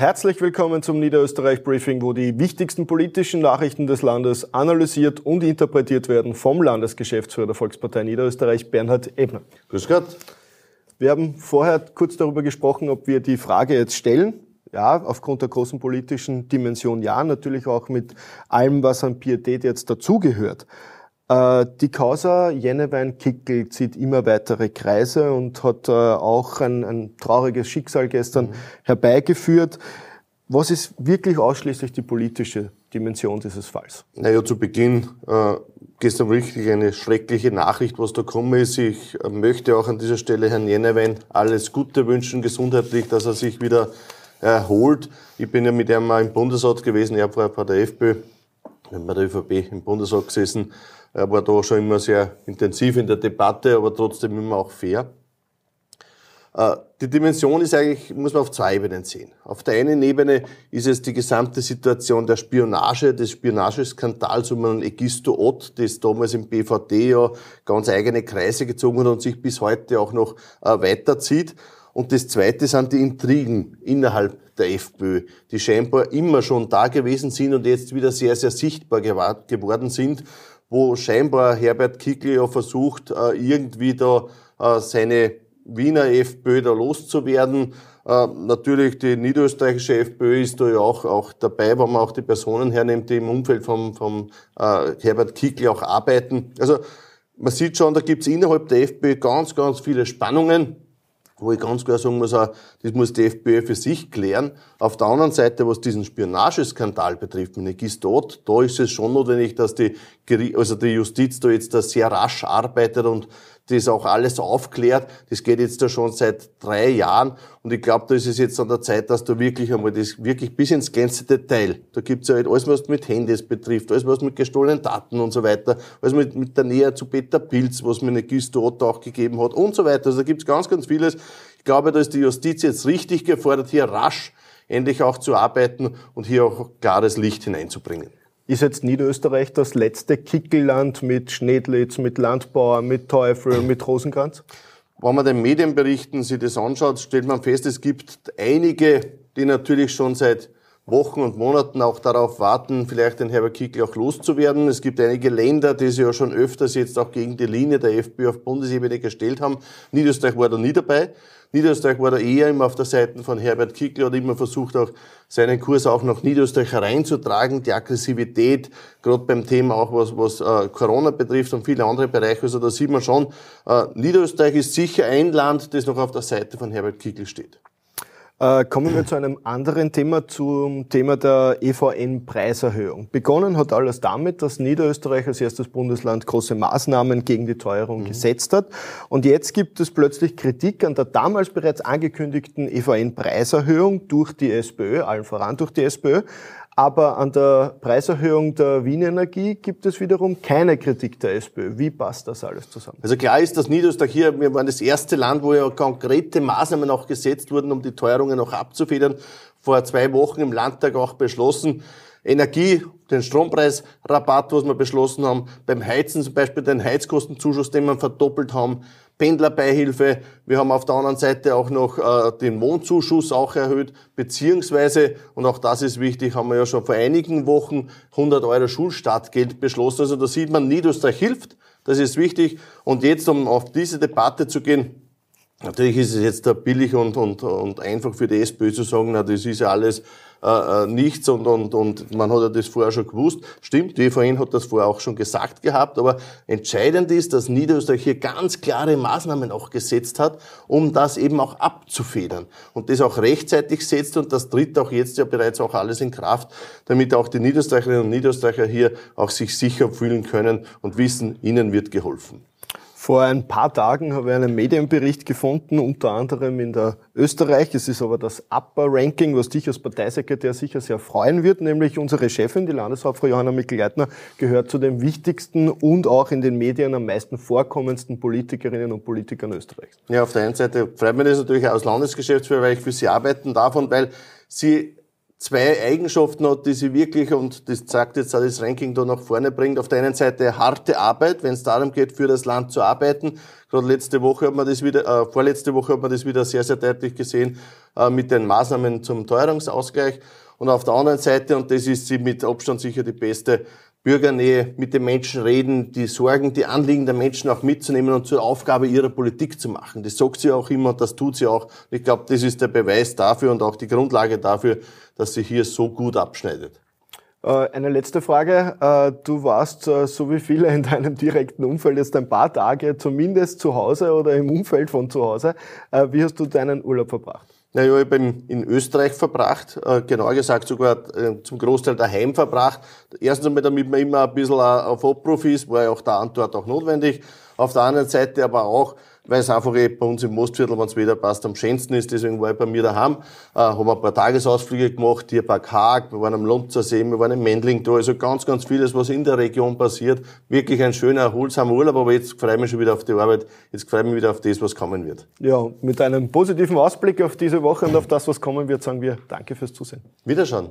Herzlich willkommen zum Niederösterreich Briefing, wo die wichtigsten politischen Nachrichten des Landes analysiert und interpretiert werden vom Landesgeschäftsführer der Volkspartei Niederösterreich, Bernhard Ebner. Grüß Gott. Wir haben vorher kurz darüber gesprochen, ob wir die Frage jetzt stellen. Ja, aufgrund der großen politischen Dimension ja, natürlich auch mit allem, was an Pietät jetzt dazugehört. Äh, die Causa Jennewein-Kickel zieht immer weitere Kreise und hat äh, auch ein, ein trauriges Schicksal gestern mhm. herbeigeführt. Was ist wirklich ausschließlich die politische Dimension dieses Falls? Naja, zu Beginn äh, gestern wirklich eine schreckliche Nachricht, was da gekommen ist. Ich äh, möchte auch an dieser Stelle Herrn Jennewein alles Gute wünschen, gesundheitlich, dass er sich wieder erholt. Ich bin ja mit ihm im Bundesrat gewesen, er war bei der FPÖ, bei der ÖVP im Bundesrat gesessen. Er war da schon immer sehr intensiv in der Debatte, aber trotzdem immer auch fair. Äh, die Dimension ist eigentlich, muss man auf zwei Ebenen sehen. Auf der einen Ebene ist es die gesamte Situation der Spionage, des Spionageskandals um einen Egisto Ott, das damals im BVD ja ganz eigene Kreise gezogen hat und sich bis heute auch noch äh, weiterzieht. Und das Zweite sind die Intrigen innerhalb der FPÖ, die scheinbar immer schon da gewesen sind und jetzt wieder sehr, sehr sichtbar geworden sind wo scheinbar Herbert Kickl ja versucht, äh, irgendwie da äh, seine Wiener FPÖ da loszuwerden. Äh, natürlich die niederösterreichische FPÖ ist da ja auch, auch dabei, wenn man auch die Personen hernimmt, die im Umfeld vom, vom äh, Herbert Kickl auch arbeiten. Also man sieht schon, da gibt's innerhalb der FPÖ ganz, ganz viele Spannungen wo ich ganz klar sagen muss, das muss die FPÖ für sich klären. Auf der anderen Seite, was diesen Spionageskandal betrifft, mit Gistot, da ist es schon notwendig, dass die, also die Justiz da jetzt sehr rasch arbeitet und das auch alles aufklärt. Das geht jetzt da schon seit drei Jahren und ich glaube, da ist es jetzt an der Zeit, dass du wirklich einmal das wirklich bis ins ganze Detail, da gibt's ja halt alles, was mit Handys betrifft, alles, was mit gestohlenen Daten und so weiter, alles mit, mit der Nähe zu Peter Pilz, was mir eine Gistot auch gegeben hat und so weiter. Also da gibt's ganz, ganz vieles. Ich glaube, da ist die Justiz jetzt richtig gefordert, hier rasch endlich auch zu arbeiten und hier auch klares Licht hineinzubringen. Ist jetzt Niederösterreich das letzte Kickelland mit Schnedlitz, mit Landbauer, mit Teufel, mit Rosenkranz? Wenn man den Medienberichten sich das anschaut, stellt man fest, es gibt einige, die natürlich schon seit Wochen und Monaten auch darauf warten, vielleicht den Herbert Kickl auch loszuwerden. Es gibt einige Länder, die sich ja schon öfters jetzt auch gegen die Linie der FPÖ auf Bundesebene gestellt haben. Niederösterreich war da nie dabei. Niederösterreich war da eher immer auf der Seite von Herbert Kickl, hat immer versucht, auch seinen Kurs auch nach Niederösterreich hereinzutragen. Die Aggressivität, gerade beim Thema auch was, was äh, Corona betrifft und viele andere Bereiche. Also da sieht man schon, äh, Niederösterreich ist sicher ein Land, das noch auf der Seite von Herbert Kickl steht. Äh, kommen wir zu einem anderen Thema, zum Thema der EVN-Preiserhöhung. Begonnen hat alles damit, dass Niederösterreich als erstes Bundesland große Maßnahmen gegen die Teuerung mhm. gesetzt hat. Und jetzt gibt es plötzlich Kritik an der damals bereits angekündigten EVN-Preiserhöhung durch die SPÖ, allen voran durch die SPÖ. Aber an der Preiserhöhung der Wien Energie gibt es wiederum keine Kritik der SPÖ. Wie passt das alles zusammen? Also klar ist, dass Niederösterreich hier, wir waren das erste Land, wo ja konkrete Maßnahmen auch gesetzt wurden, um die Teuerungen auch abzufedern. Vor zwei Wochen im Landtag auch beschlossen, Energie, den Strompreisrabatt, was wir beschlossen haben, beim Heizen zum Beispiel den Heizkostenzuschuss, den wir verdoppelt haben, Pendlerbeihilfe. Wir haben auf der anderen Seite auch noch äh, den Wohnzuschuss auch erhöht, beziehungsweise, und auch das ist wichtig, haben wir ja schon vor einigen Wochen 100 Euro Schulstartgeld beschlossen. Also da sieht man, Niederösterreich hilft, das ist wichtig. Und jetzt, um auf diese Debatte zu gehen, Natürlich ist es jetzt da billig und, und, und einfach für die SPÖ zu sagen, na, das ist ja alles äh, äh, nichts und, und, und man hat ja das vorher schon gewusst. Stimmt, die vorhin hat das vorher auch schon gesagt gehabt, aber entscheidend ist, dass Niederösterreich hier ganz klare Maßnahmen auch gesetzt hat, um das eben auch abzufedern und das auch rechtzeitig setzt und das tritt auch jetzt ja bereits auch alles in Kraft, damit auch die Niederösterreicherinnen und Niederösterreicher hier auch sich sicher fühlen können und wissen, ihnen wird geholfen. Vor ein paar Tagen habe ich einen Medienbericht gefunden, unter anderem in der Österreich. Es ist aber das Upper Ranking, was dich als Parteisekretär sicher sehr freuen wird, nämlich unsere Chefin, die Landeshauptfrau Johanna Mikl-Leitner, gehört zu den wichtigsten und auch in den Medien am meisten vorkommendsten Politikerinnen und Politikern Österreichs. Ja, auf der einen Seite freut mich das natürlich als Landesgeschäftsführer, weil ich für Sie arbeiten darf und weil Sie zwei Eigenschaften hat, die sie wirklich, und das zeigt jetzt auch das Ranking da nach vorne bringt. Auf der einen Seite harte Arbeit, wenn es darum geht, für das Land zu arbeiten. Gerade letzte Woche hat man das wieder, äh, vorletzte Woche hat man das wieder sehr, sehr deutlich gesehen, äh, mit den Maßnahmen zum Teuerungsausgleich. Und auf der anderen Seite, und das ist sie mit Abstand sicher die beste, Bürgernähe, mit den Menschen reden, die Sorgen, die Anliegen der Menschen auch mitzunehmen und zur Aufgabe ihrer Politik zu machen. Das sagt sie auch immer das tut sie auch. Ich glaube, das ist der Beweis dafür und auch die Grundlage dafür, dass sie hier so gut abschneidet. Äh, eine letzte Frage. Äh, du warst, äh, so wie viele in deinem direkten Umfeld, jetzt ein paar Tage zumindest zu Hause oder im Umfeld von zu Hause. Wie hast du deinen Urlaub verbracht? Naja, ich bin in Österreich verbracht, äh, genauer gesagt sogar äh, zum Großteil daheim verbracht. Erstens einmal, damit man immer ein bisschen auf Abruf ist, war ja auch der Antwort auch notwendig. Auf der anderen Seite aber auch, weil es einfach eh bei uns im Mostviertel, wenn es wieder passt, am schönsten ist. Deswegen war ich bei mir daheim, äh, haben ein paar Tagesausflüge gemacht, hier bei Haag, wir waren am Lonzer See, wir waren im Mendling da, also ganz, ganz vieles, was in der Region passiert. Wirklich ein schöner, erholsamer Urlaub, aber jetzt freue ich mich schon wieder auf die Arbeit, jetzt freue ich mich wieder auf das, was kommen wird. Ja, mit einem positiven Ausblick auf diese Woche und auf das, was kommen wird, sagen wir Danke fürs Zusehen. Wiederschauen.